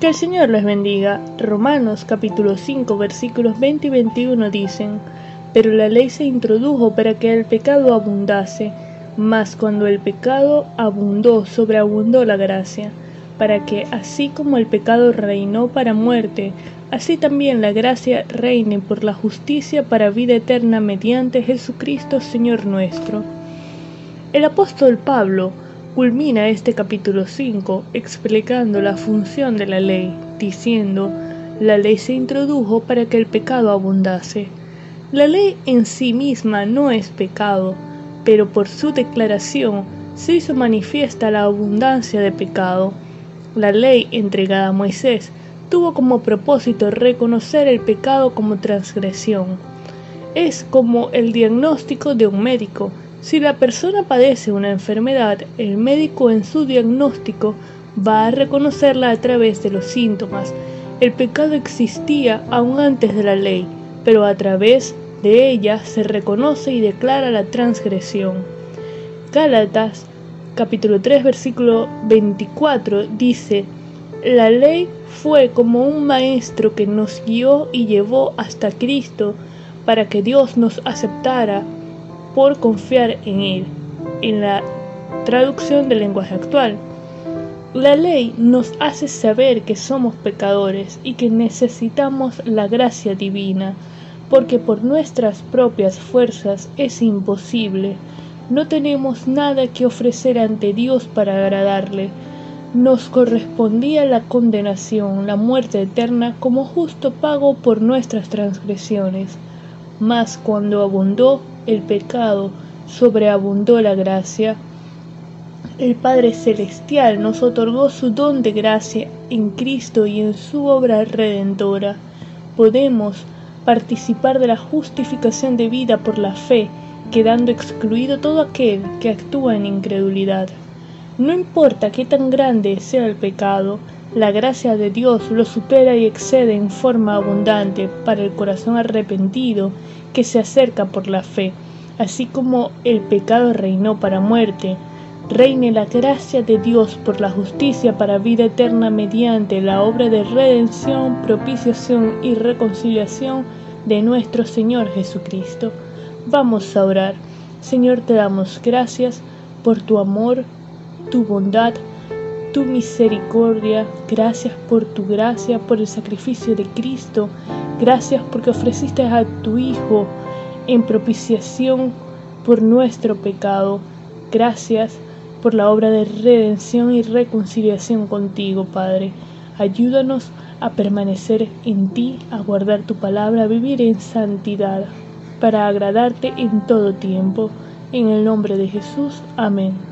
Que el Señor les bendiga. Romanos capítulo 5 versículos 20 y 21 dicen, Pero la ley se introdujo para que el pecado abundase, mas cuando el pecado abundó, sobreabundó la gracia, para que así como el pecado reinó para muerte, así también la gracia reine por la justicia para vida eterna mediante Jesucristo Señor nuestro. El apóstol Pablo culmina este capítulo 5 explicando la función de la ley, diciendo, la ley se introdujo para que el pecado abundase. La ley en sí misma no es pecado, pero por su declaración se hizo manifiesta la abundancia de pecado. La ley entregada a Moisés tuvo como propósito reconocer el pecado como transgresión. Es como el diagnóstico de un médico, si la persona padece una enfermedad, el médico en su diagnóstico va a reconocerla a través de los síntomas. El pecado existía aún antes de la ley, pero a través de ella se reconoce y declara la transgresión. Gálatas capítulo 3 versículo 24 dice, la ley fue como un maestro que nos guió y llevó hasta Cristo para que Dios nos aceptara por confiar en Él. En la traducción del lenguaje actual, la ley nos hace saber que somos pecadores y que necesitamos la gracia divina, porque por nuestras propias fuerzas es imposible. No tenemos nada que ofrecer ante Dios para agradarle. Nos correspondía la condenación, la muerte eterna, como justo pago por nuestras transgresiones. Mas cuando abundó el pecado, sobreabundó la gracia. El Padre Celestial nos otorgó su don de gracia en Cristo y en su obra redentora. Podemos participar de la justificación de vida por la fe, quedando excluido todo aquel que actúa en incredulidad. No importa qué tan grande sea el pecado, la gracia de Dios lo supera y excede en forma abundante para el corazón arrepentido que se acerca por la fe. Así como el pecado reinó para muerte, reine la gracia de Dios por la justicia para vida eterna mediante la obra de redención, propiciación y reconciliación de nuestro Señor Jesucristo. Vamos a orar. Señor, te damos gracias por tu amor, tu bondad, tu misericordia, gracias por tu gracia, por el sacrificio de Cristo, gracias porque ofreciste a tu Hijo en propiciación por nuestro pecado, gracias por la obra de redención y reconciliación contigo, Padre. Ayúdanos a permanecer en ti, a guardar tu palabra, a vivir en santidad, para agradarte en todo tiempo. En el nombre de Jesús, amén.